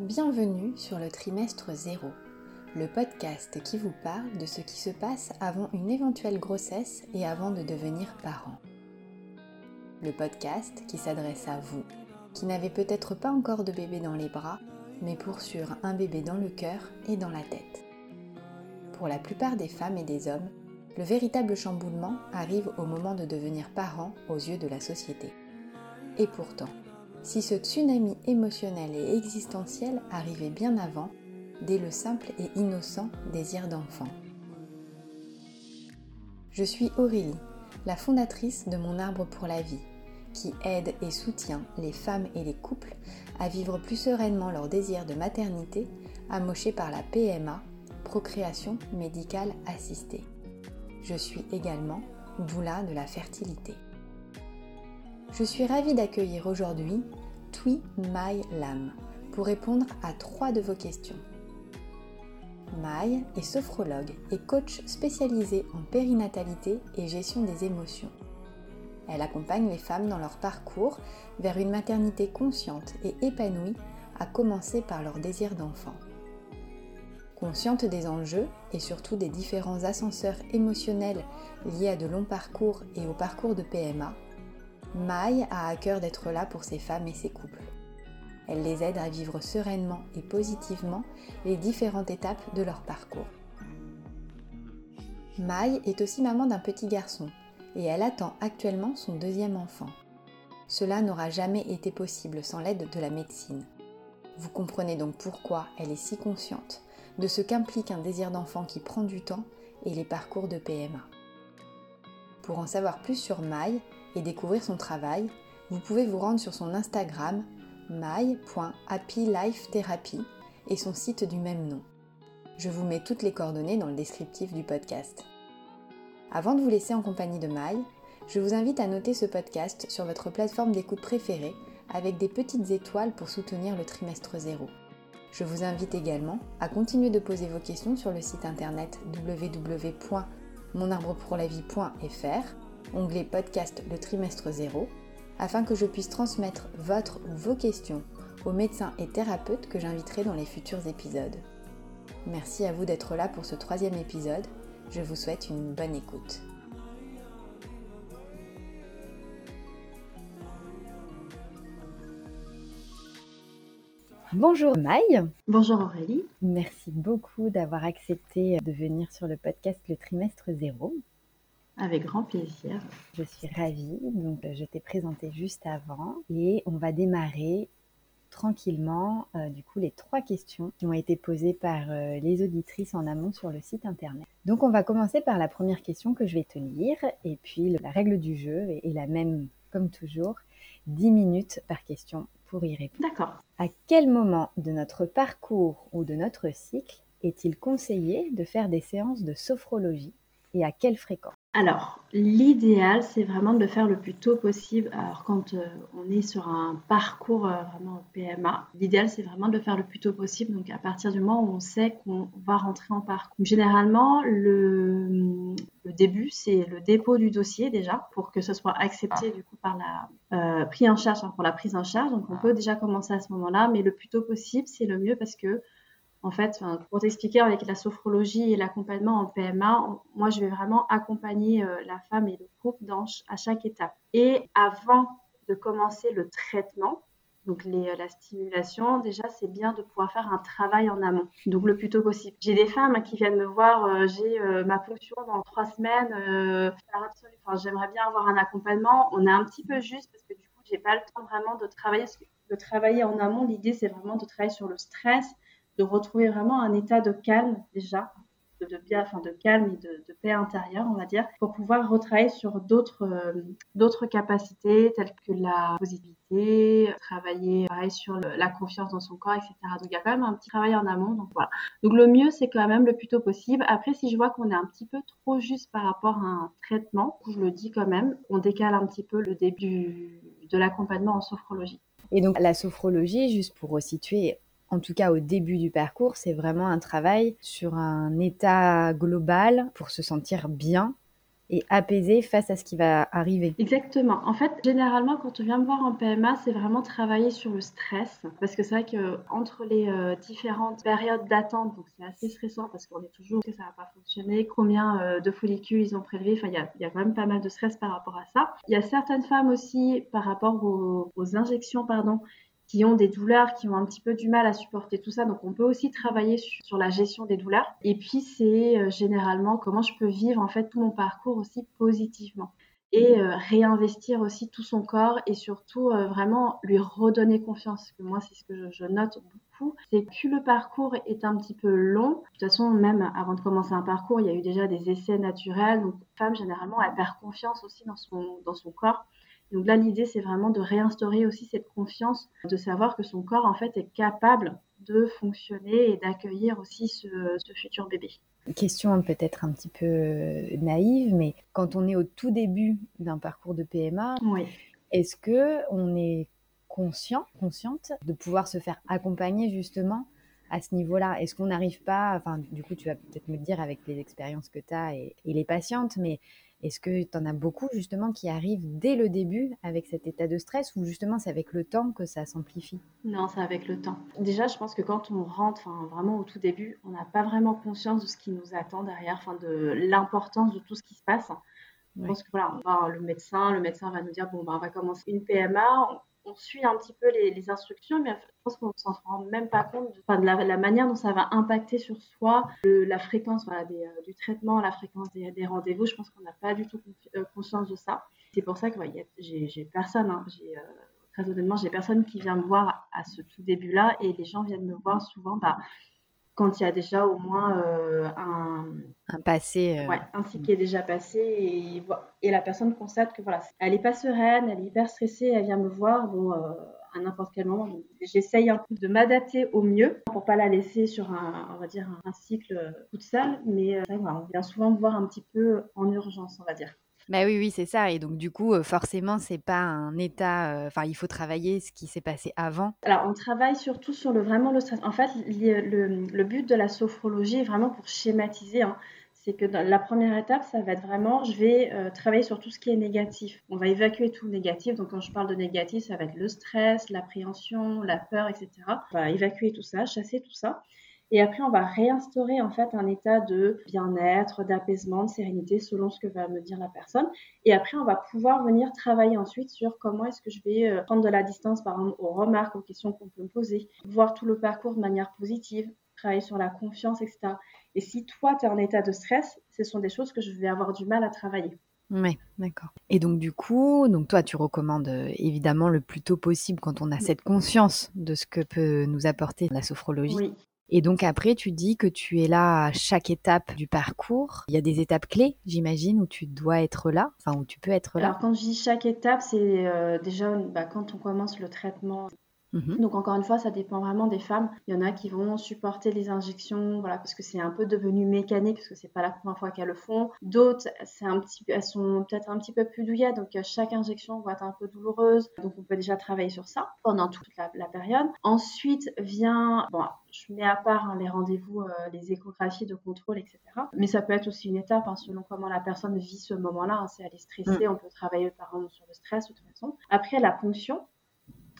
Bienvenue sur le trimestre 0, le podcast qui vous parle de ce qui se passe avant une éventuelle grossesse et avant de devenir parent. Le podcast qui s'adresse à vous, qui n'avez peut-être pas encore de bébé dans les bras, mais pour sûr un bébé dans le cœur et dans la tête. Pour la plupart des femmes et des hommes, le véritable chamboulement arrive au moment de devenir parent aux yeux de la société. Et pourtant, si ce tsunami émotionnel et existentiel arrivait bien avant, dès le simple et innocent désir d'enfant. Je suis Aurélie, la fondatrice de Mon Arbre pour la vie, qui aide et soutient les femmes et les couples à vivre plus sereinement leur désir de maternité, amoché par la PMA, procréation médicale assistée. Je suis également doula de la fertilité. Je suis ravie d'accueillir aujourd'hui Tui Mai Lam pour répondre à trois de vos questions. Mai est sophrologue et coach spécialisée en périnatalité et gestion des émotions. Elle accompagne les femmes dans leur parcours vers une maternité consciente et épanouie, à commencer par leur désir d'enfant. Consciente des enjeux et surtout des différents ascenseurs émotionnels liés à de longs parcours et au parcours de PMA, Maï a à cœur d'être là pour ces femmes et ces couples. Elle les aide à vivre sereinement et positivement les différentes étapes de leur parcours. Maï est aussi maman d'un petit garçon et elle attend actuellement son deuxième enfant. Cela n'aura jamais été possible sans l'aide de la médecine. Vous comprenez donc pourquoi elle est si consciente de ce qu'implique un désir d'enfant qui prend du temps et les parcours de PMA. Pour en savoir plus sur Maï et découvrir son travail, vous pouvez vous rendre sur son Instagram my.happylifetherapy et son site du même nom. Je vous mets toutes les coordonnées dans le descriptif du podcast. Avant de vous laisser en compagnie de Maï, je vous invite à noter ce podcast sur votre plateforme d'écoute préférée avec des petites étoiles pour soutenir le trimestre zéro. Je vous invite également à continuer de poser vos questions sur le site internet www.monarbrepourlavie.fr, onglet podcast le trimestre 0, afin que je puisse transmettre votre ou vos questions aux médecins et thérapeutes que j'inviterai dans les futurs épisodes. Merci à vous d'être là pour ce troisième épisode. Je vous souhaite une bonne écoute. Bonjour Maï. Bonjour Aurélie. Merci beaucoup d'avoir accepté de venir sur le podcast Le Trimestre Zéro. Avec grand plaisir. Je suis ravie. Donc, je t'ai présenté juste avant et on va démarrer tranquillement euh, du coup les trois questions qui ont été posées par euh, les auditrices en amont sur le site internet. Donc on va commencer par la première question que je vais te lire et puis la règle du jeu est la même comme toujours, 10 minutes par question y répondre. D'accord. À quel moment de notre parcours ou de notre cycle est-il conseillé de faire des séances de sophrologie et à quelle fréquence? Alors, l'idéal, c'est vraiment de le faire le plus tôt possible. Alors, quand euh, on est sur un parcours euh, vraiment PMA, l'idéal, c'est vraiment de le faire le plus tôt possible. Donc, à partir du moment où on sait qu'on va rentrer en parcours. généralement, le, début, c'est le dépôt du dossier déjà, pour que ce soit accepté du coup par la euh, prise en charge, pour la prise en charge. Donc, on peut déjà commencer à ce moment-là, mais le plus tôt possible, c'est le mieux parce que en fait, pour t'expliquer, avec la sophrologie et l'accompagnement en PMA, moi, je vais vraiment accompagner euh, la femme et le couple dans, à chaque étape. Et avant de commencer le traitement, donc euh, la stimulation, déjà, c'est bien de pouvoir faire un travail en amont, donc le plus tôt possible. J'ai des femmes qui viennent me voir, euh, j'ai ma fonction dans trois semaines, j'aimerais bien avoir un accompagnement. On est un petit peu juste parce que du coup, j'ai pas le temps vraiment. De travailler en amont, l'idée, c'est vraiment de travailler sur le stress, de retrouver vraiment un état de calme déjà, de, bien, enfin de calme et de, paix intérieure, on va dire, pour pouvoir retravailler sur d'autres euh, d'autres capacités telles que la positivité, travailler pareil sur la confiance dans son corps, etc. Donc il y a quand même un petit travail en amont. Donc voilà. Donc le mieux c'est quand même le plus tôt possible. Après si je vois qu'on est un petit peu trop juste par rapport à un traitement, je le dis quand même, on décale un petit peu le début de l'accompagnement en sophrologie. Et donc la sophrologie, juste pour resituer, en tout cas au début du parcours, c'est vraiment un travail sur un état global pour se sentir bien et apaisé face à ce qui va arriver. Exactement. En fait, généralement, quand on vient me voir en PMA, c'est vraiment travailler sur le stress. Parce que c'est vrai qu'entre les euh, différentes périodes d'attente, donc c'est assez stressant parce qu'on est toujours que ça va pas fonctionner, combien euh, de follicules ils ont prélevés. Enfin, il y a, quand même pas mal de stress par rapport à ça. Il y a certaines femmes aussi, par rapport aux, aux injections, pardon, qui ont des douleurs, qui ont un petit peu du mal à supporter tout ça. Donc on peut aussi travailler sur, la gestion des douleurs. Et puis c'est euh, généralement comment je peux vivre en fait tout mon parcours aussi positivement et euh, réinvestir aussi tout son corps et surtout euh, vraiment lui redonner confiance. Que moi, c'est ce que je, note beaucoup, c'est que le parcours est un petit peu long. De toute façon, même avant de commencer un parcours, il y a eu déjà des essais naturels. Donc, femme, généralement, elle perd confiance aussi dans son, dans son corps. Donc là, l'idée, c'est vraiment de réinstaurer aussi cette confiance, de savoir que son corps, en fait, est capable de fonctionner et d'accueillir aussi ce, futur bébé. Question peut-être un petit peu euh, naïve, mais quand on est au tout début d'un parcours de PMA, est-ce que on est conscient, consciente de pouvoir se faire accompagner justement à ce niveau-là? Est-ce qu'on n'arrive pas, enfin du coup tu vas peut-être me dire avec les expériences que tu as et, les patientes, mais est-ce que tu en as beaucoup justement qui arrivent dès le début avec cet état de stress ou justement c'est avec le temps que ça s'amplifie? Non, c'est avec le temps. Déjà, je pense que quand on rentre vraiment au tout début, on n'a pas vraiment conscience de ce qui nous attend derrière, de l'importance de tout ce qui se passe. Je pense que voilà, on va voir le médecin, le médecin va nous dire bon, ben, on va commencer une PMA, on suit un petit peu les, instructions, mais je pense qu'on ne s'en rend même pas compte de, la, manière dont ça va impacter sur soi, la fréquence euh, du traitement, la fréquence des, rendez-vous. Je pense qu'on n'a pas du tout euh, conscience de ça. C'est pour ça que j'ai personne, hein, euh, très honnêtement, j'ai personne qui vient me voir à ce tout début-là et les gens viennent me voir souvent bah, quand il y a déjà au moins euh, un, un, passé. Euh, ouais, un cycle qui est déjà passé et, et la personne constate que voilà, elle n'est pas sereine, elle est hyper stressée, elle vient me voir bon, euh, à n'importe quel moment. J'essaye un peu de m'adapter au mieux pour pas la laisser sur un, on va dire, un, cycle toute seule, mais voilà, on vient souvent me voir un petit peu en urgence, on va dire. Bah oui, oui, c'est ça. Et donc, du coup, forcément, c'est pas un état. Enfin, il faut travailler ce qui s'est passé avant. Alors, on travaille surtout sur le vraiment le stress. En fait, le, but de la sophrologie est vraiment pour schématiser. Hein. c'est que la première étape, ça va être vraiment, je vais travailler sur tout ce qui est négatif. On va évacuer tout négatif. Donc, quand je parle de négatif, ça va être le stress, l'appréhension, la peur, etc. On va évacuer tout ça, chasser tout ça. Et après, on va réinstaurer en fait un état de bien-être, d'apaisement, de sérénité selon ce que va me dire la personne. Et après, on va pouvoir venir travailler ensuite sur comment est-ce que je vais euh, prendre de la distance par exemple aux remarques, aux questions qu'on peut me poser, voir tout le parcours de manière positive, travailler sur la confiance, etc. Et si toi, tu es en état de stress, ce sont des choses que je vais avoir du mal à travailler. Oui, d'accord. Et donc du coup, donc toi, tu recommandes euh, évidemment le plus tôt possible quand on a cette conscience de ce que peut nous apporter la sophrologie. Oui. Et donc après, tu dis que tu es là à chaque étape du parcours. Il y a des étapes clés, j'imagine, où tu dois être là, enfin où tu peux être là. Alors quand je dis chaque étape, c'est euh, déjà bah, quand on commence le traitement Mhm. Donc encore une fois, ça dépend vraiment des femmes. Il y en a qui vont supporter les injections, voilà, parce que c'est un peu devenu mécanique, parce que c'est pas la première fois qu'elles le font. D'autres, c'est un petit, elles sont peut-être un petit peu plus douillettes, donc euh, chaque injection va être un peu douloureuse. Donc on peut déjà travailler sur ça pendant toute la, période. Ensuite vient, bon, je mets à part hein, les rendez-vous, euh, les échographies de contrôle, etc. Mais ça peut être aussi une étape hein, selon comment la personne vit ce moment-là. Hein. Si elle est stressée, mm. on peut travailler par exemple sur le stress de toute façon. Après la ponction,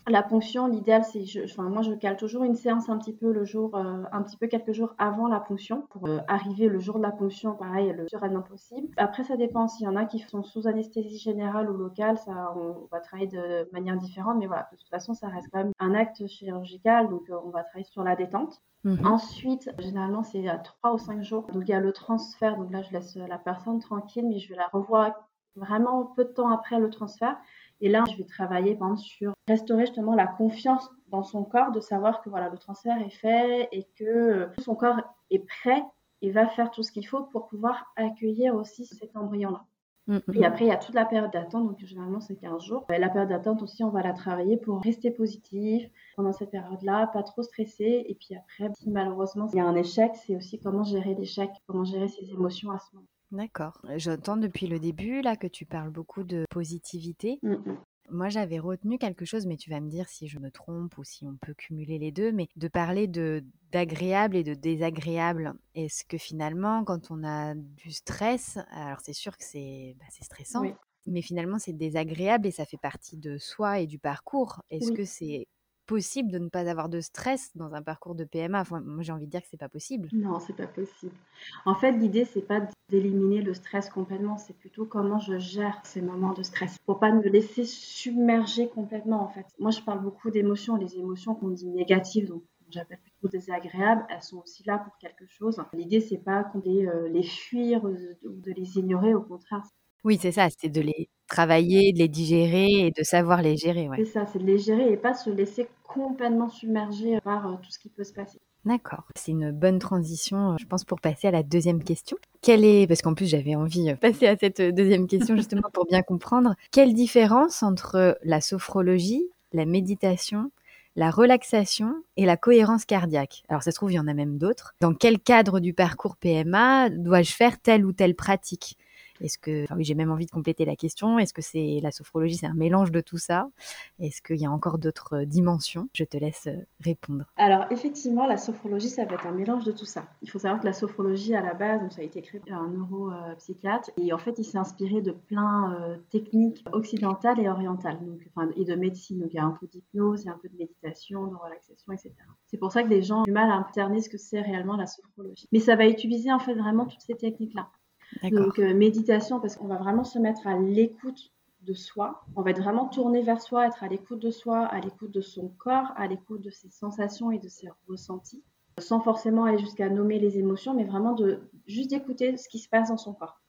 la ponction, l'idéal, c'est, enfin, moi, je cale toujours une séance un petit peu le jour, euh, un petit peu quelques jours avant la ponction pour euh, arriver le jour de la ponction, pareil, le plus sereinement possible. Après, ça dépend. S'il y en a qui sont sous anesthésie générale ou locale, ça, on, va travailler de manière différente, mais voilà, de toute façon, ça reste quand même un acte chirurgical, donc euh, on va travailler sur la détente. Mhm. Ensuite, généralement, c'est à 3 ou 5 jours. Donc, il y a le transfert. Donc là, je laisse la personne tranquille, mais je vais la revoir vraiment peu de temps après le transfert. Et là, je vais travailler sur restaurer justement la confiance dans son corps, de savoir que voilà, le transfert est fait et que euh, son corps est prêt et va faire tout ce qu'il faut pour pouvoir accueillir aussi cet embryon-là. Mm, mm, et mm. après, il y a toute la période d'attente, donc généralement c'est 15 jours. la période d'attente aussi, on va la travailler pour rester positif pendant cette période-là, pas trop stressé. Et puis après, si malheureusement il y a un échec, c'est aussi comment gérer l'échec, comment gérer ses émotions à ce moment. D'accord. J'entends depuis le début là que tu parles beaucoup de positivité. Mmh Moi, j'avais retenu quelque chose, mais tu vas me dire si je me trompe ou si on peut cumuler les deux, mais de parler de d'agréable et de désagréable. Est-ce que finalement, quand on a du stress, alors c'est sûr que c'est bah, stressant, mais finalement c'est désagréable et ça fait partie de soi et du parcours. Est-ce que c'est possible de ne pas avoir de stress dans un parcours de PMA Moi, j'ai envie de dire que c'est pas possible. Non, c'est pas possible. En fait, l'idée c'est pas d'éliminer le stress complètement, c'est plutôt comment je gère ces moments de stress pour pas me laisser submerger complètement en fait. Moi, je parle beaucoup d'émotions, les émotions qu'on dit négatives, donc j'appelle plutôt désagréables, elles sont aussi là pour quelque chose. L'idée c'est pas qu'on les, euh, les fuir ou de les ignorer, au contraire, oui, c'est ça, c'est de les travailler, de les digérer et de savoir les gérer, C'est ça, c'est de les gérer et pas se laisser complètement submerger par euh, tout ce qui peut se passer. D'accord. C'est une bonne transition, je pense, pour passer à la deuxième question. Quelle est, parce qu'en plus j'avais envie de passer à cette deuxième question justement pour bien comprendre, quelle différence entre la sophrologie, la méditation, la relaxation et la cohérence cardiaque? Alors ça se trouve, il y en a même d'autres. Dans quel cadre du parcours PMA dois-je faire telle ou telle pratique? Est-ce que, enfin oui, j'ai même envie de compléter la question. Est-ce que c'est la sophrologie, c'est un mélange de tout ça? Est-ce qu'il y a encore d'autres euh, dimensions? Je te laisse euh, répondre. Alors effectivement, la sophrologie, ça va être un mélange de tout ça. Il faut savoir que la sophrologie, à la base, ça a été créé par un neuropsychiatre et en fait, il s'est inspiré de plein euh, techniques occidentales et orientales, donc, enfin, et de médecine. Donc il y a un peu d'hypnose, il y a un peu de méditation, de relaxation, etc. C'est pour ça que les gens ont du mal à interner ce que c'est réellement la sophrologie. Mais ça va utiliser en fait vraiment toutes ces techniques-là. Donc euh, méditation parce qu'on va vraiment se mettre à l'écoute de soi. On va être vraiment tourner vers soi, être à l'écoute de soi, à l'écoute de son corps, à l'écoute de ses sensations et de ses ressentis, sans forcément aller jusqu'à nommer les émotions, mais vraiment de juste d'écouter ce qui se passe dans son corps.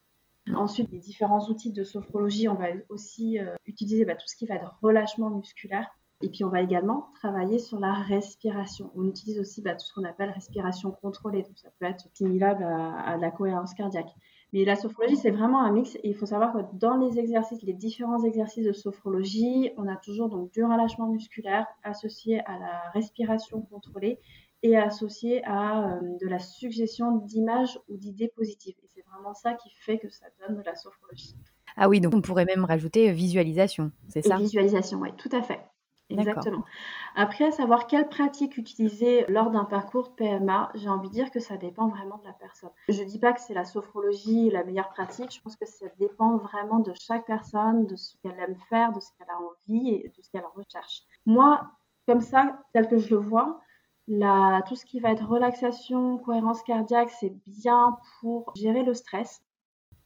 Ensuite, les différents outils de sophrologie, on va aussi euh, utiliser bah, tout ce qui va être relâchement musculaire. Et puis, on va également travailler sur la respiration. On utilise aussi bah, tout ce qu'on appelle respiration contrôlée. Donc, ça peut être similaire à la cohérence cardiaque. Mais la sophrologie, c'est vraiment un mix. Et il faut savoir que dans les exercices, les différents exercices de sophrologie, on a toujours donc du relâchement musculaire associé à la respiration contrôlée et associé à euh, de la suggestion d'images ou d'idées positives. Et c'est vraiment ça qui fait que ça donne de la sophrologie. Ah oui, donc on pourrait même rajouter visualisation, c'est ça? Visualisation, oui, tout à fait. Exactement. Après, à savoir quelle pratique utiliser lors d'un parcours de PMA, j'ai envie de dire que ça dépend vraiment de la personne. Je ne dis pas que c'est la sophrologie la meilleure pratique, je pense que ça dépend vraiment de chaque personne, de ce qu'elle aime faire, de ce qu'elle a envie et de ce qu'elle recherche. Moi, comme ça, tel que je le vois, tout ce qui va être relaxation, cohérence cardiaque, c'est bien pour gérer le stress.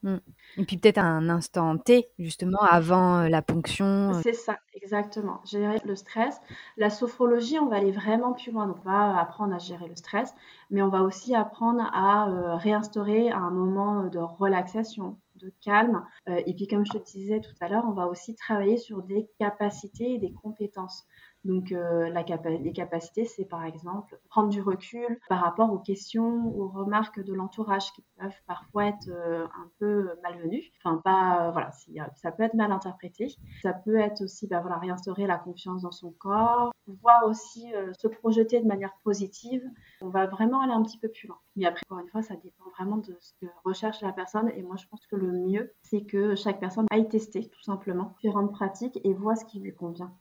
Mmh. Et puis peut-être un instant T, justement, avant euh, la ponction. Euh. C'est ça, exactement. Gérer le stress. La sophrologie, on va aller vraiment plus loin. Donc, on va apprendre à gérer le stress, mais on va aussi apprendre à euh, réinstaurer un moment de relaxation, de calme. et puis, comme je te disais tout à l'heure, on va aussi travailler sur des capacités et des compétences. Donc, euh, la les capacités, c'est par exemple prendre du recul par rapport aux questions, aux remarques de l'entourage qui peuvent parfois être euh, un peu malvenues. Enfin, pas, euh, voilà, ça peut être mal interprété. Ça peut être aussi, bah, voilà, réinstaurer la confiance dans son corps, pouvoir aussi se projeter de manière positive. On va vraiment aller un petit peu plus loin. Mais après, encore une fois, ça dépend vraiment de ce que recherche la personne. Et moi, je pense que le mieux, c'est que chaque personne aille tester tout simplement différentes pratiques et voit ce qui lui convient.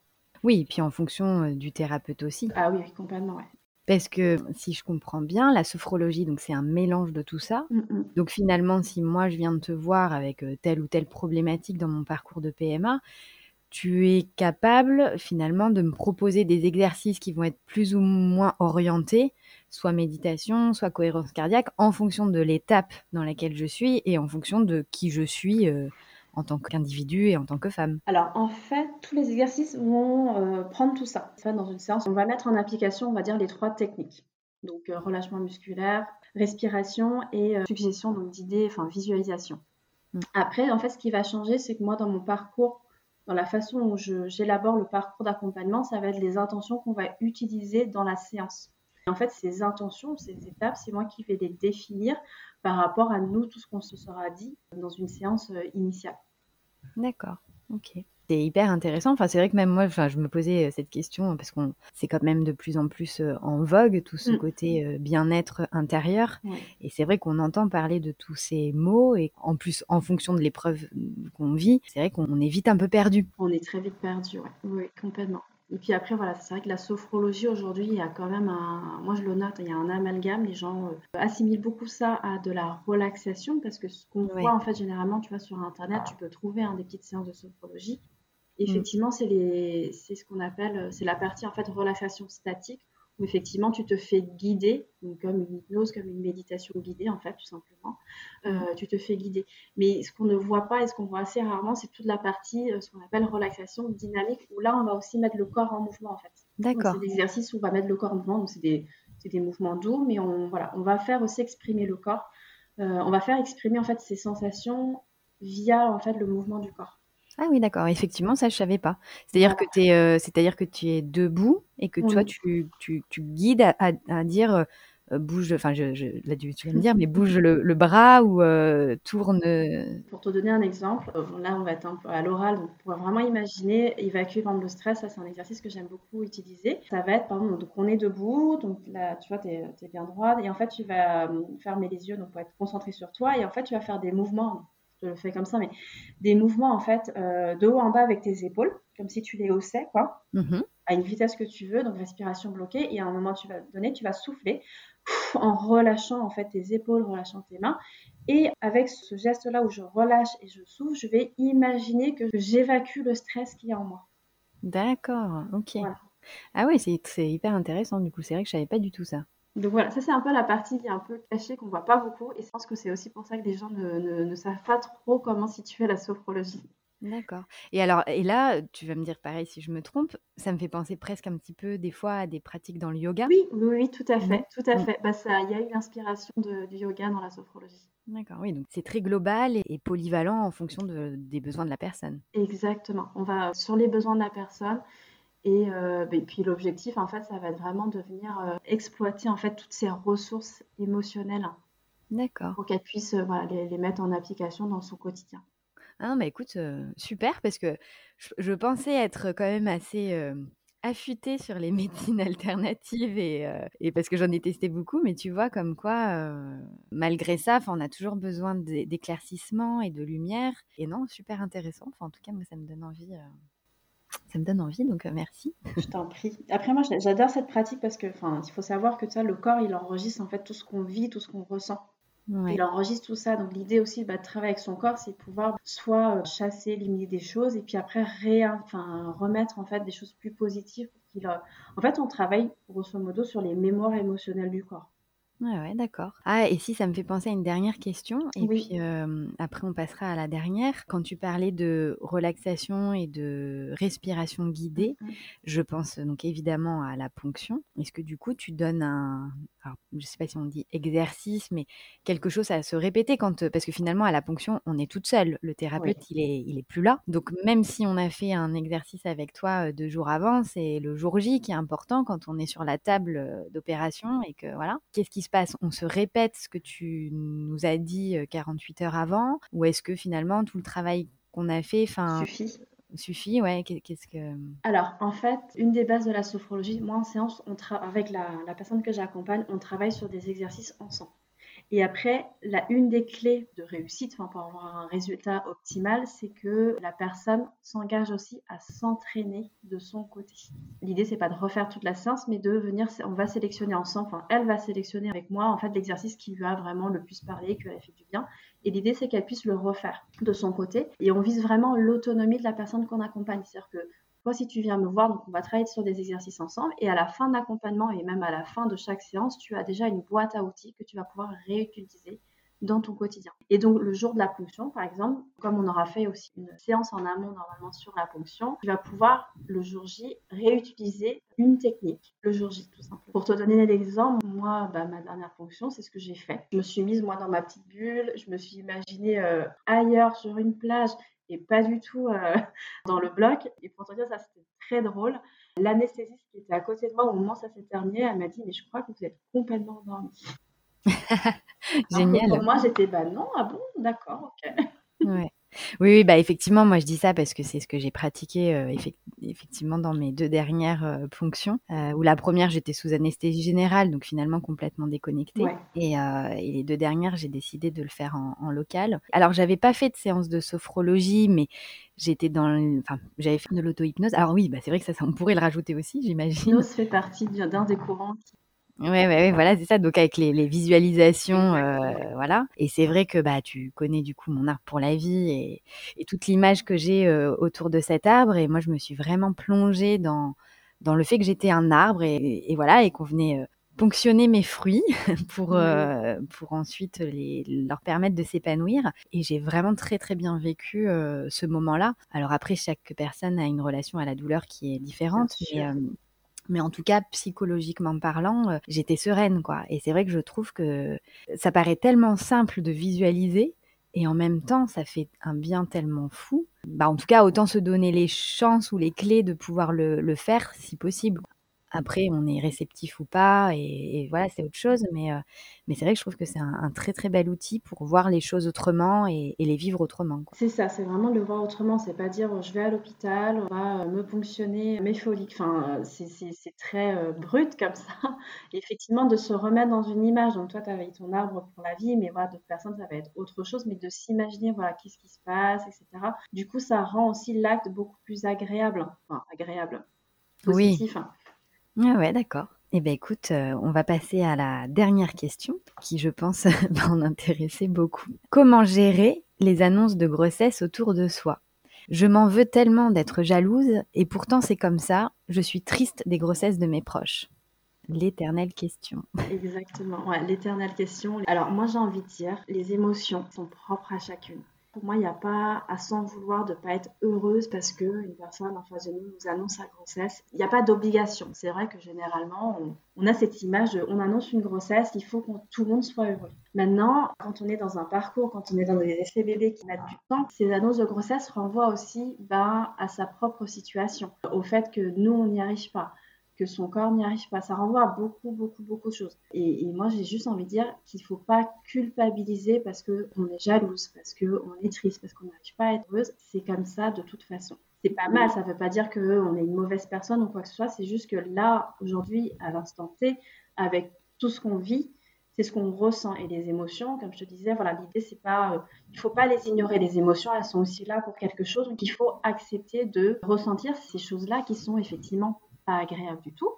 Oui, puis en fonction du thérapeute aussi. Ah oui, complètement, ouais. Parce que si je comprends bien, la sophrologie, donc c'est un mélange de tout ça. Mmh, mmh. Donc finalement, si moi je viens de te voir avec telle ou telle problématique dans mon parcours de PMA, tu es capable finalement de me proposer des exercices qui vont être plus ou moins orientés, soit méditation, soit cohérence cardiaque, en fonction de l'étape dans laquelle je suis et en fonction de qui je suis en tant qu'individu et en tant que femme Alors en fait, tous les exercices vont euh, prendre tout ça. En fait, dans une séance, on va mettre en application, on va dire, les trois techniques. Donc euh, relâchement musculaire, respiration et euh, suggestion donc d'idées, enfin visualisation. Mm. Après, en fait, ce qui va changer, c'est que moi, dans mon parcours, dans la façon où j'élabore le parcours d'accompagnement, ça va être les intentions qu'on va utiliser dans la séance. en fait, ces intentions, ces étapes, c'est moi qui vais les définir par rapport à nous, tout ce qu'on se sera dit dans une séance initiale. D'accord, ok. C'est hyper intéressant. Enfin, c'est vrai que même moi, enfin, je me posais cette question parce qu'on c'est quand même de plus en plus en vogue tout ce mmh. côté bien-être intérieur. Et c'est vrai qu'on entend parler de tous ces mots et en plus, en fonction de l'épreuve qu'on vit, c'est vrai qu'on est vite un peu perdu. On est très vite perdu, ouais. oui, complètement. Et puis après, voilà, c'est vrai que la sophrologie aujourd'hui, il y a quand même un, moi je le note, il y a un amalgame. Les gens euh, assimilent beaucoup ça à de la relaxation parce que ce qu'on voit en fait généralement, tu vois, sur Internet, tu peux trouver des petites séances de sophrologie. Effectivement, c'est les, c'est ce qu'on appelle, c'est la partie en fait relaxation statique où effectivement tu te fais guider, comme une hypnose, comme une méditation guidée en fait, tout simplement. Euh, mm. tu te fais guider. Mais ce qu'on ne voit pas et ce qu'on voit assez rarement, c'est toute la partie, euh, ce qu'on appelle relaxation dynamique, où là on va aussi mettre le corps en mouvement en fait. D'accord. C'est des exercices où on va mettre le corps en mouvement, donc c'est des, des, mouvements doux, mais on, voilà, on va faire aussi exprimer le corps. Euh, on va faire exprimer en fait ces sensations via en fait le mouvement du corps. Ah oui, d'accord. Effectivement, ça, je savais pas. C'est-à-dire que tu es, euh, c'est-à-dire que tu es debout et que toi, tu, tu, tu guides à, à, dire euh, euh, bouge, enfin, je, je, là, tu, vas me dire, mais bouge le, le bras ou tourne. Pour te donner un exemple, là, on va être un peu à l'oral, donc pour vraiment imaginer, évacuer le stress, ça, c'est un exercice que j'aime beaucoup utiliser. Ça va être, par exemple, donc on est debout, donc là, tu vois, tu es, es, bien droit, et en fait, tu vas fermer les yeux, donc pour être concentré sur toi, et en fait, tu vas faire des mouvements je le fais comme ça, mais des mouvements en fait euh, de haut en bas avec tes épaules, comme si tu les haussais, quoi, mm-hmm. à une vitesse que tu veux, donc respiration bloquée. Et à un moment, tu vas donner, tu vas souffler en relâchant en fait tes épaules, relâchant tes mains. Et avec ce geste-là où je relâche et je souffle, je vais imaginer que j'évacue le stress qu'il y a en moi. D'accord, ok. Ah oui, c'est hyper intéressant. Du coup, c'est vrai que je savais pas du tout ça. Donc voilà, ça c'est un peu la partie qui est un peu cachée, qu'on voit pas beaucoup. Et je pense que c'est aussi pour ça que les gens ne, ne, savent pas trop comment situer la sophrologie. D'accord. Et alors, et là, tu vas me dire pareil si je me trompe, ça me fait penser presque un petit peu des fois à des pratiques dans le yoga. Oui, oui, oui tout à fait, tout à fait. Bah, il y a eu l'inspiration du yoga dans la sophrologie. D'accord, oui, donc c'est très global et, et polyvalent en fonction de, des besoins de la personne. Exactement. On va sur les besoins de la personne euh, et, puis l'objectif, en fait, ça va être vraiment de venir euh, exploiter en fait toutes ces ressources émotionnelles. D'accord. Pour qu'elle puisse euh, voilà, les, mettre en application dans son quotidien. Ah, bah écoute, super, parce que je, pensais être quand même assez affûtée sur les médecines alternatives et, et parce que j'en ai testé beaucoup, mais tu vois, comme quoi, malgré ça, on a toujours besoin d'éclaircissement et de lumière. Et non, super intéressant. Enfin, en tout cas, moi, ça me donne envie ça me donne envie, donc euh, merci. Je t'en prie. Après, moi, j'adore cette pratique parce que, enfin, il faut savoir que ça, le corps, il enregistre en fait tout ce qu'on vit, tout ce qu'on ressent. Il enregistre tout ça. Donc, l'idée aussi bah, de travailler avec son corps, c'est de pouvoir soit euh, chasser, éliminer des choses et puis après enfin, remettre en fait des choses plus positives. Pour euh, En fait, on travaille grosso modo sur les mémoires émotionnelles du corps. Ouais, ouais, d'accord. Ah, et si ça me fait penser à une dernière question, et puis après on passera à la dernière. Quand tu parlais de relaxation et de respiration guidée, mmh je pense donc évidemment à la ponction. Est-ce que du coup tu donnes un, je sais pas si on dit exercice, mais quelque chose à se répéter quand, parce que finalement à la ponction on est toute seule. Le thérapeute il est, il est plus là. Donc même si on a fait un exercice avec toi deux jours avant, c'est le jour J qui est important quand on est sur la table d'opération et que voilà. Qu'est-ce qui se passe? On se répète ce que tu nous as dit 48 heures avant, ou est-ce que finalement tout le travail qu'on a fait, enfin suffit? Suffit Ouais, qu'est-ce que. Alors, en fait, une des bases de la sophrologie, moi en séance, on avec la, la personne que j'accompagne, on travaille sur des exercices ensemble. Et après, la, une des clés de réussite, enfin, pour avoir un résultat optimal, c'est que la personne s'engage aussi à s'entraîner de son côté. L'idée, c'est pas de refaire toute la séance, mais de venir, on va sélectionner ensemble, enfin, elle va sélectionner avec moi, en fait, l'exercice qui lui a vraiment le plus parlé, qui lui fait du bien. Et l'idée, c'est qu'elle puisse le refaire de son côté. Et on vise vraiment l'autonomie de la personne qu'on accompagne. C'est-à-dire que toi, si tu viens me voir, donc on va travailler sur des exercices ensemble. Et à la fin de et même à la fin de chaque séance, tu as déjà une boîte à outils que tu vas pouvoir réutiliser dans ton quotidien. Et donc le jour de la ponction, par exemple, comme on aura fait aussi une séance en amont normalement sur la ponction, tu vas pouvoir le jour J réutiliser une technique le jour J tout simplement. Pour te donner l'exemple, moi, bah, ma dernière ponction, c'est ce que j'ai fait. Je me suis mise moi dans ma petite bulle, je me suis imaginée euh, ailleurs sur une plage et pas du tout euh, dans le bloc. Et pour te dire, ça c'était très drôle. L'anesthésiste qui était à côté de moi au moment où ça s'est terminé, elle m'a dit Mais je crois que vous êtes complètement endormi. Génial. pour moi, j'étais Bah non, ah bon, d'accord, ok. Ouais. Oui, bah effectivement, moi je dis ça parce que c'est ce que j'ai pratiqué euh, effectivement dans mes deux dernières euh, fonctions. Euh, où la première, j'étais sous anesthésie générale, donc finalement complètement déconnectée. Et, les deux dernières, j'ai décidé de le faire en, local. Alors, j'avais pas fait de séance de sophrologie, mais j'étais dans, enfin, j'avais fait de l'auto-hypnose. Alors oui, bah c'est vrai que ça, ça, on pourrait le rajouter aussi, j'imagine. L'hypnose fait partie d'un des courants qui Ouais, ouais, ouais, voilà, c'est ça. Donc avec les, les visualisations, euh, voilà. Et c'est vrai que bah tu connais du coup mon arbre pour la vie et, et toute l'image que j'ai euh, autour de cet arbre. Et moi, je me suis vraiment plongée dans dans le fait que j'étais un arbre et, et voilà et qu'on venait euh, ponctionner mes fruits pour pour ensuite les, leur permettre de s'épanouir. Et j'ai vraiment très très bien vécu ce moment-là. Alors après, chaque personne a une relation à la douleur qui est différente, mais mais en tout cas, psychologiquement parlant, euh, j'étais sereine, quoi. Et c'est vrai que je trouve que ça paraît tellement simple de visualiser, et en même temps, ça fait un bien tellement fou. Bah, en tout cas, autant se donner les chances ou les clés de pouvoir le, le faire si possible. Après, on est réceptif ou pas, et, voilà, c'est autre chose. Mais, euh, mais c'est vrai que je trouve que c'est un, très très bel outil pour voir les choses autrement et, les vivre autrement. C'est ça, c'est vraiment le voir autrement. C'est pas dire je vais à l'hôpital, on va euh, me ponctionner mes folies. Enfin, c'est très euh, brut comme ça. effectivement, de se remettre dans une image. Donc, toi, tu avais ton arbre pour la vie, mais voilà, d'autres personnes, ça va être autre chose. Mais de s'imaginer, voilà, qu'est-ce qui se passe, etc. Du coup, ça rend aussi l'acte beaucoup plus agréable. Enfin, agréable. Positif, oui. Hein. Ah ouais, d'accord. Eh bien, écoute, euh, on va passer à la dernière question qui, je pense, va en intéresser beaucoup. Comment gérer les annonces de grossesse autour de soi? Je m'en veux tellement d'être jalouse et pourtant c'est comme ça. Je suis triste des grossesses de mes proches. L'éternelle question. Exactement, ouais, l'éternelle question. Alors moi j'ai envie de dire, les émotions sont propres à chacune. Pour moi, il n'y a pas à s'en vouloir de ne pas être heureuse parce qu'une personne en face de nous nous annonce sa grossesse. Il n'y a pas d'obligation. C'est vrai que généralement, on, a cette image de on annonce une grossesse, il faut que tout le monde soit heureux. Maintenant, quand on est dans un parcours, quand on est dans des essais bébés qui mettent du temps, ces annonces de grossesse renvoient aussi ben, à sa propre situation, au fait que nous, on n'y arrive pas que son corps n'y arrive pas. Ça renvoie à beaucoup, beaucoup, beaucoup de choses. Et, moi, j'ai juste envie de dire qu'il ne faut pas culpabiliser parce qu'on est jalouse, parce qu'on est triste, parce qu'on n'arrive pas à être heureuse. C'est comme ça de toute façon. C'est pas mal, ça ne veut pas dire qu'on est une mauvaise personne ou quoi que ce soit. C'est juste que là, aujourd'hui, à l'instant T, avec tout ce qu'on vit, c'est ce qu'on ressent et les émotions, comme je te disais, voilà, l'idée c'est pas, euh, il faut pas les ignorer. Les émotions, elles sont aussi là pour quelque chose, donc il faut accepter de ressentir ces choses-là qui sont effectivement agréable du tout,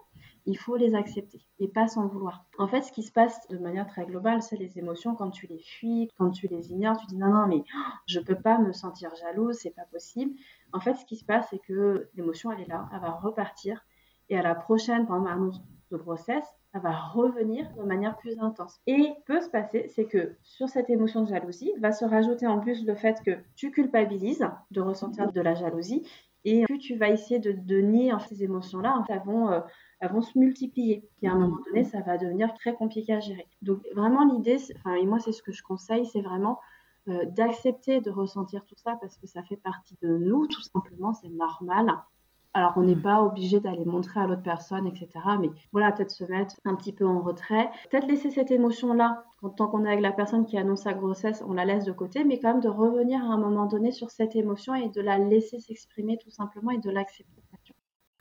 il faut les accepter et pas s'en vouloir. En fait, ce qui se passe de manière très globale, c'est les émotions. Quand tu les fuis, quand tu les ignores, tu dis non, non, mais je peux pas me sentir jalouse, c'est pas possible. En fait, ce qui se passe, c'est que l'émotion, elle est là, elle va repartir et à la prochaine, pendant annonce de grossesse, elle va revenir de manière plus intense. Et peut se passer, c'est que sur cette émotion de jalousie, va se rajouter en plus le fait que tu culpabilises de ressentir de la jalousie et plus tu vas essayer de, de nier ces émotions-là, elles, vont, euh, elles vont se multiplier. Et à un moment donné, ça va devenir très compliqué à gérer. Donc vraiment l'idée, enfin, et moi c'est ce que je conseille, c'est vraiment euh, d'accepter de ressentir tout ça parce que ça fait partie de nous, tout simplement, c'est normal. Alors, on n'est mm. pas obligé d'aller montrer à l'autre personne, etc. Mais voilà, peut-être se mettre un petit peu en retrait. Peut-être laisser cette émotion-là. Tant qu'on est avec la personne qui annonce sa grossesse, on la laisse de côté, mais quand même de revenir à un moment donné sur cette émotion et de la laisser s'exprimer tout simplement et de l'accepter.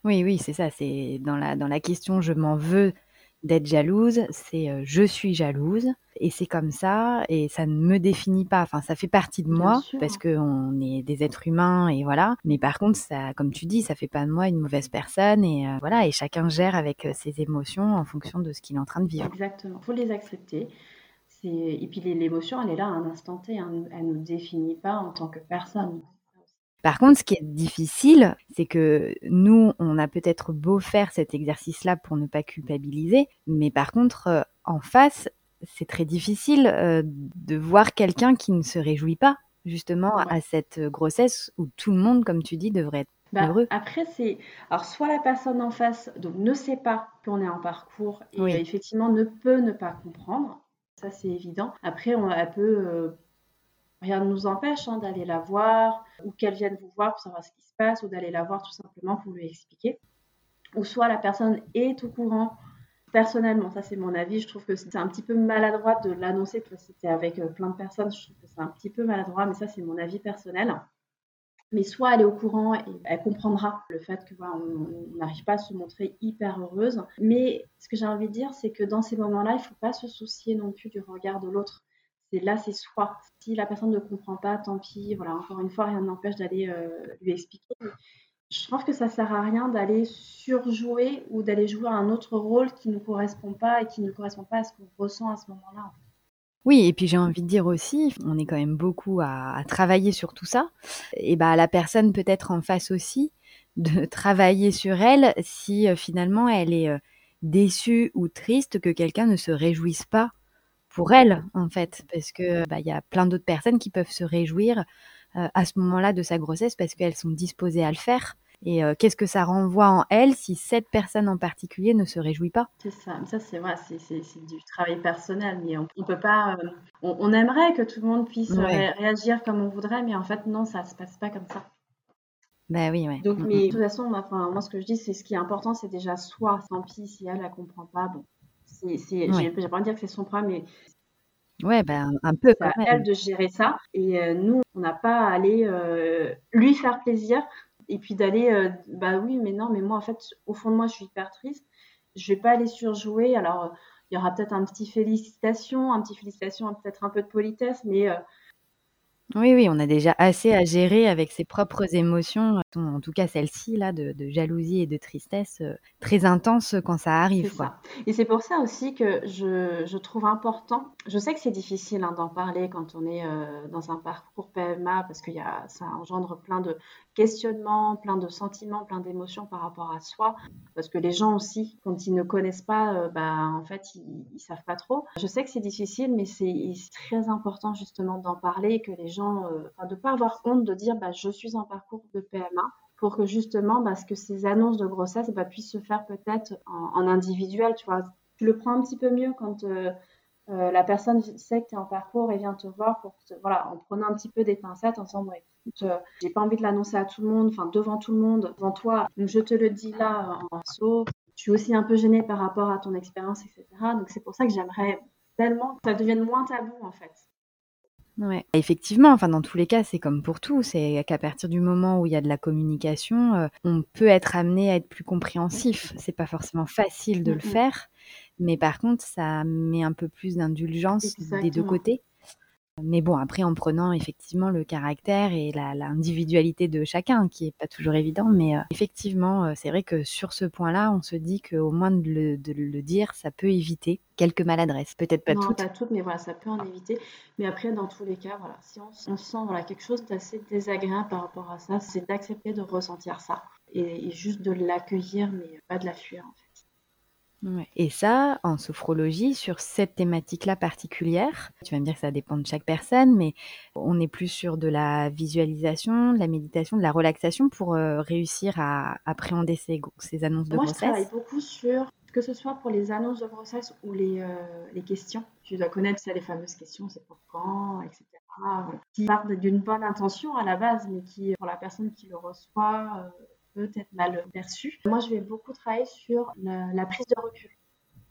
Oui, oui, c'est ça. C'est dans la, dans la question je m'en veux d'être jalouse, c'est euh, je suis jalouse et c'est comme ça et ça ne me définit pas. Enfin, ça fait partie de moi parce qu'on est des êtres humains et voilà. Mais par contre, ça, comme tu dis, ça fait pas de moi une mauvaise personne et euh, voilà. Et chacun gère avec euh, ses émotions en fonction de ce qu'il est en train de vivre. Exactement. Faut les accepter. Et puis l'émotion, elle est là à un instant T. Hein. Elle ne nous définit pas en tant que personne. Par contre, ce qui est difficile, c'est que nous, on a peut-être beau faire cet exercice-là pour ne pas culpabiliser, mais par contre, euh, en face, c'est très difficile euh, de voir quelqu'un qui ne se réjouit pas justement à cette grossesse où tout le monde, comme tu dis, devrait être bah, heureux. Après, c'est alors soit la personne en face donc ne sait pas qu'on est en parcours et effectivement ne peut ne pas comprendre, ça c'est évident. Après, on, elle peut euh, rien ne nous empêche hein, d'aller la voir ou qu'elle vienne vous voir pour savoir ce qui se passe ou d'aller la voir tout simplement pour lui expliquer. Ou soit la personne est au courant Personnellement, ça c'est mon avis, je trouve que c'est un petit peu maladroit de l'annoncer, que c'était avec euh, plein de personnes, je trouve que c'est un petit peu maladroit, mais ça c'est mon avis personnel. Mais soit elle est au courant et elle comprendra le fait que on n'arrive pas à se montrer hyper heureuse. Mais ce que j'ai envie de dire, c'est que dans ces moments-là, il ne faut pas se soucier non plus du regard de l'autre. C'est là, c'est soi. Si la personne ne comprend pas, tant pis. Voilà, encore une fois, rien n'empêche d'aller euh, lui expliquer. Je trouve que ça sert à rien d'aller surjouer ou d'aller jouer un autre rôle qui ne correspond pas et qui ne correspond pas à ce qu'on ressent à ce moment-là. Oui, et puis j'ai envie de dire aussi, on est quand même beaucoup à, travailler sur tout ça. Et bah la personne peut-être en face aussi de travailler sur elle si euh, finalement elle est euh, déçue ou triste que quelqu'un ne se réjouisse pas pour elle en fait, parce que bah il y a plein d'autres personnes qui peuvent se réjouir euh, à ce moment-là de sa grossesse parce qu'elles sont disposées à le faire. Et euh, qu'est-ce que ça renvoie en elle si cette personne en particulier ne se réjouit pas? C'est ça, ça c'est vrai, c'est du travail personnel, mais on, on peut pas. Euh, on, aimerait que tout le monde puisse réagir comme on voudrait, mais en fait non, ça se passe pas comme ça. Bah oui, ouais. Donc, mm, mais mm. de toute façon, enfin, moi ce que je dis, c'est ce qui est important, c'est déjà soi. Tant pis si elle ne comprend pas, bon, c'est, ouais. j'ai pas dire que c'est son problème, mais Ouais, ben, un peu quand même. elle de gérer ça. Et euh, nous, on n'a pas à aller lui faire plaisir et puis d'aller, euh, bah oui, mais non, mais moi, en fait, au fond de moi, je suis hyper triste. Je vais pas aller surjouer. Alors, il y aura peut-être un petit félicitation, un petit félicitation, peut-être un peu de politesse, mais euh, oui, oui, on a déjà assez à gérer avec ses propres émotions, en tout cas celle-ci là de de jalousie et de tristesse, euh, très intense quand ça arrive, quoi. Et c'est pour ça aussi que je je trouve important je sais que c'est difficile, hein, d'en parler quand on est, euh, dans un parcours PMA parce que y a ça engendre plein de questionnements, plein de sentiments, plein d'émotions par rapport à soi. Parce que les gens aussi, quand ils ne connaissent pas, euh, bah, en fait, ils ils savent pas trop. Je sais que c'est difficile, mais c'est très important justement d'en parler, que les gens, euh, de pas avoir honte de dire: «Bah, je suis en parcours de PMA», pour que justement, parce que ces annonces de grossesse, bah, puissent se faire peut-être en individuel, tu vois? Tu le prends un petit peu mieux quand, euh, euh, la personne sait que tu es en parcours et vient te voir pour en prenant un petit peu des pincettes, en disant, euh, j'ai pas envie de l'annoncer à tout le monde, enfin, devant tout le monde, devant toi, je te le dis là en saut. Je suis aussi un peu gênée par rapport à ton expérience, etc. Donc, c'est pour ça que j'aimerais tellement que ça devienne moins tabou, en fait. Ouais. Effectivement, enfin dans tous les cas, c'est comme pour tout, c'est qu'à partir du moment où il y a de la communication, euh, on peut être amené à être plus compréhensif. C'est pas forcément facile de le faire, mais par contre, ça met un peu plus d'indulgence des deux côtés. Mais bon, après, en prenant effectivement le caractère et l'individualité de chacun, qui est pas toujours évident, mais euh, effectivement, euh, c'est vrai que sur ce point-là, on se dit qu'au moins de le, dire, ça peut éviter quelques maladresses. Peut-être pas non, toutes. pas toutes, mais voilà, ça peut en éviter. Mais après, dans tous les cas, voilà, si on, sent voilà, quelque chose d'assez désagréable par rapport à ça, c'est d'accepter de ressentir ça et, et juste de l'accueillir, mais pas de la fuir en fait. Et ça, en sophrologie, sur cette thématique-là particulière, tu vas me dire que ça dépend de chaque personne, mais on est plus sur de la visualisation, de la méditation, de la relaxation pour euh, réussir à appréhender ces, ces annonces de Moi, grossesse. Moi, je travaille beaucoup sur, que ce soit pour les annonces de grossesse ou les, euh, les questions. Tu dois connaître ça, les fameuses questions, c'est pour quand, etc. Qui partent d'une bonne intention à la base, mais qui, pour la personne qui le reçoit, euh, peut être mal perçu. Moi, je vais beaucoup travailler sur la, prise de recul.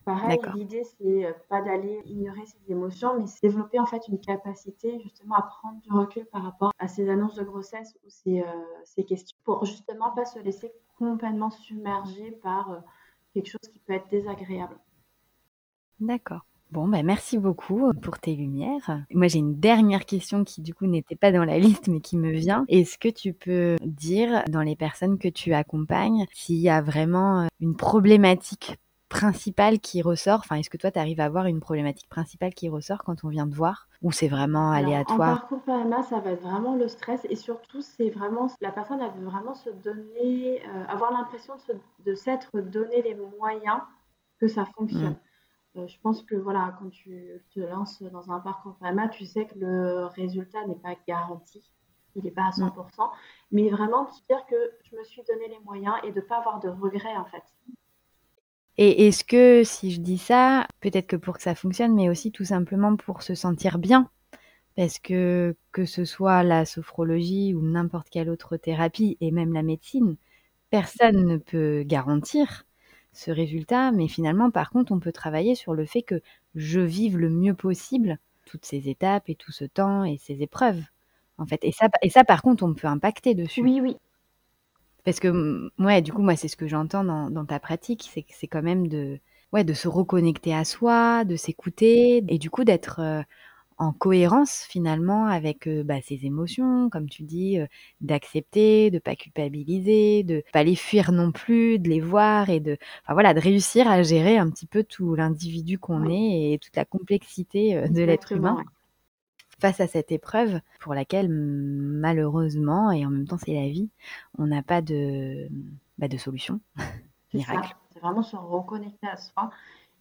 Pareil, l'idée, c'est euh, pas d'aller ignorer ses émotions, mais c'est développer en fait une capacité justement à prendre du recul par rapport à ces annonces de grossesse ou ces, euh, ces questions pour justement pas se laisser complètement submerger par euh, quelque chose qui peut être désagréable. D'accord. Bon, bah, merci beaucoup euh, pour tes lumières. Moi, j'ai une dernière question qui, du coup, n'était pas dans la liste, mais qui me vient. Est-ce que tu peux dire, dans les personnes que tu accompagnes, s'il y a vraiment euh, une problématique principale qui ressort? Enfin, est-ce que toi, tu arrives à avoir une problématique principale qui ressort quand on vient te voir? Ou c'est vraiment aléatoire? En parcours PMA, ça va être vraiment le stress et surtout, c'est vraiment la personne, elle veut vraiment se donner, euh, avoir l'impression de, s'être donné les moyens que ça fonctionne. Mmh. Euh, je pense que voilà, quand tu te lances dans un parcours PMA, tu sais que le résultat n'est pas garanti, il n'est pas à 100%, mm. mais vraiment de dire que je me suis donné les moyens et de ne pas avoir de regrets en fait. Et est-ce que si je dis ça, peut-être que pour que ça fonctionne, mais aussi tout simplement pour se sentir bien, parce que que ce soit la sophrologie ou n'importe quelle autre thérapie et même la médecine, personne ne peut garantir ce résultat, mais finalement, par contre, on peut travailler sur le fait que je vive le mieux possible toutes ces étapes et tout ce temps et ces épreuves, en fait. Et ça, et ça par contre, on peut impacter dessus. Oui, oui. Parce que, ouais, du coup, moi, c'est ce que j'entends dans, dans, ta pratique, c'est que c'est quand même de, ouais, de se reconnecter à soi, de s'écouter, et du coup d'être euh, en cohérence finalement avec euh, bah, ses émotions, comme tu dis, euh, d'accepter, de pas culpabiliser, de pas les fuir non plus, de les voir et de, enfin voilà, de réussir à gérer un petit peu tout l'individu qu'on est et toute la complexité de l'être humain. Face à cette épreuve pour laquelle malheureusement et en même temps c'est la vie, on n'a pas de, bah, de solution miracle. C'est vraiment se reconnecter à soi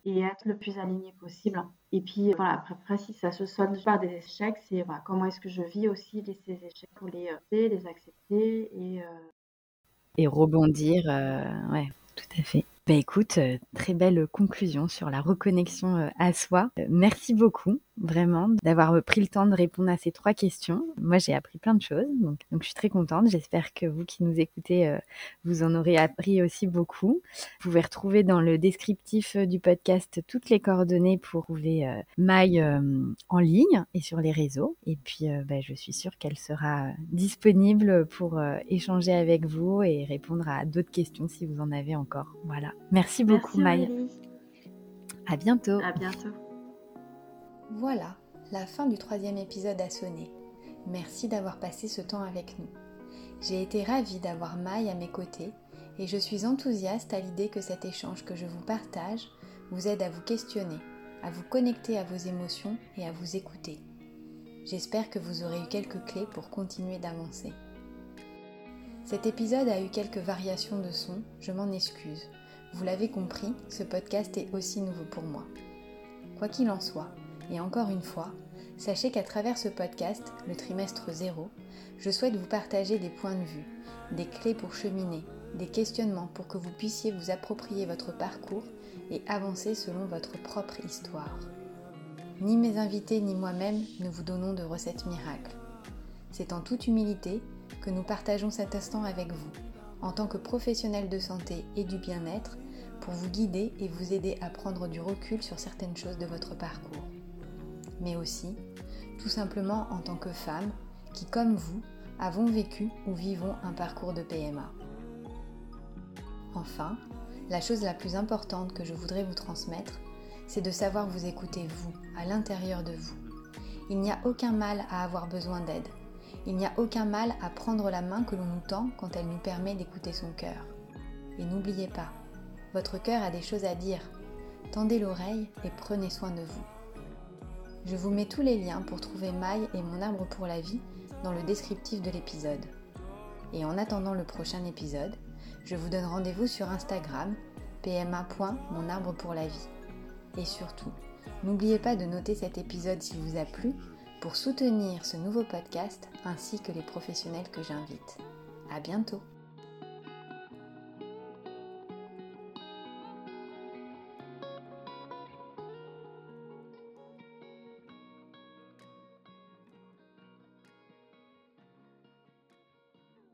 et être le plus aligné possible. Et puis voilà, après, si ça se soigne par des échecs, c'est comment est-ce que je vis aussi ces échecs pour les, euh, les accepter et, euh... rebondir. Euh, ouais, tout à fait. Bah écoute, euh, très belle conclusion sur la reconnexion euh, à soi. Euh, merci beaucoup, vraiment, d'avoir pris le temps de répondre à ces trois questions. Moi, j'ai appris plein de choses, donc, donc je suis très contente. J'espère que vous qui nous écoutez, vous en aurez appris aussi beaucoup. Vous pouvez retrouver dans le descriptif du podcast toutes les coordonnées pour trouver Maï en ligne et sur les réseaux. Et puis, bah, je suis sûre qu'elle sera disponible pour échanger avec vous et répondre à d'autres questions si vous en avez encore. Voilà. Merci beaucoup, Maï. À bientôt. À bientôt. Voilà, la fin du troisième épisode a sonné. Merci d'avoir passé ce temps avec nous. J'ai été ravie d'avoir Maï à mes côtés et je suis enthousiaste à l'idée que cet échange que je vous partage vous aide à vous questionner, à vous connecter à vos émotions et à vous écouter. J'espère que vous aurez eu quelques clés pour continuer d'avancer. Cet épisode a eu quelques variations de son, je m'en excuse. Vous l'avez compris, ce podcast est aussi nouveau pour moi. Quoi qu'il en soit, et encore une fois, sachez qu'à travers ce podcast, le trimestre 0, je souhaite vous partager des points de vue, des clés pour cheminer, des questionnements pour que vous puissiez vous approprier votre parcours et avancer selon votre propre histoire. Ni mes invités ni moi-même ne vous donnons de recettes miracles. C'est en toute humilité que nous partageons cet instant avec vous en tant que professionnel de santé et du bien-être pour vous guider et vous aider à prendre du recul sur certaines choses de votre parcours. Mais aussi, tout simplement en tant que femme qui, comme vous, avons vécu ou vivons un parcours de PMA. Enfin, la chose la plus importante que je voudrais vous transmettre, c'est de savoir vous écouter vous, à l'intérieur de vous. Il n'y a aucun mal à avoir besoin d'aide. Il n'y a aucun mal à prendre la main que l'on nous tend quand elle nous permet d'écouter son cœur. Et n'oubliez pas, votre cœur a des choses à dire. Tendez l'oreille et prenez soin de vous. Je vous mets tous les liens pour trouver Maille et mon arbre pour la vie dans le descriptif de l'épisode. Et en attendant le prochain épisode, je vous donne rendez-vous sur Instagram pma.monarbre pour la vie. Et surtout, n'oubliez pas de noter cet épisode s'il vous a plu pour soutenir ce nouveau podcast ainsi que les professionnels que j'invite. À bientôt!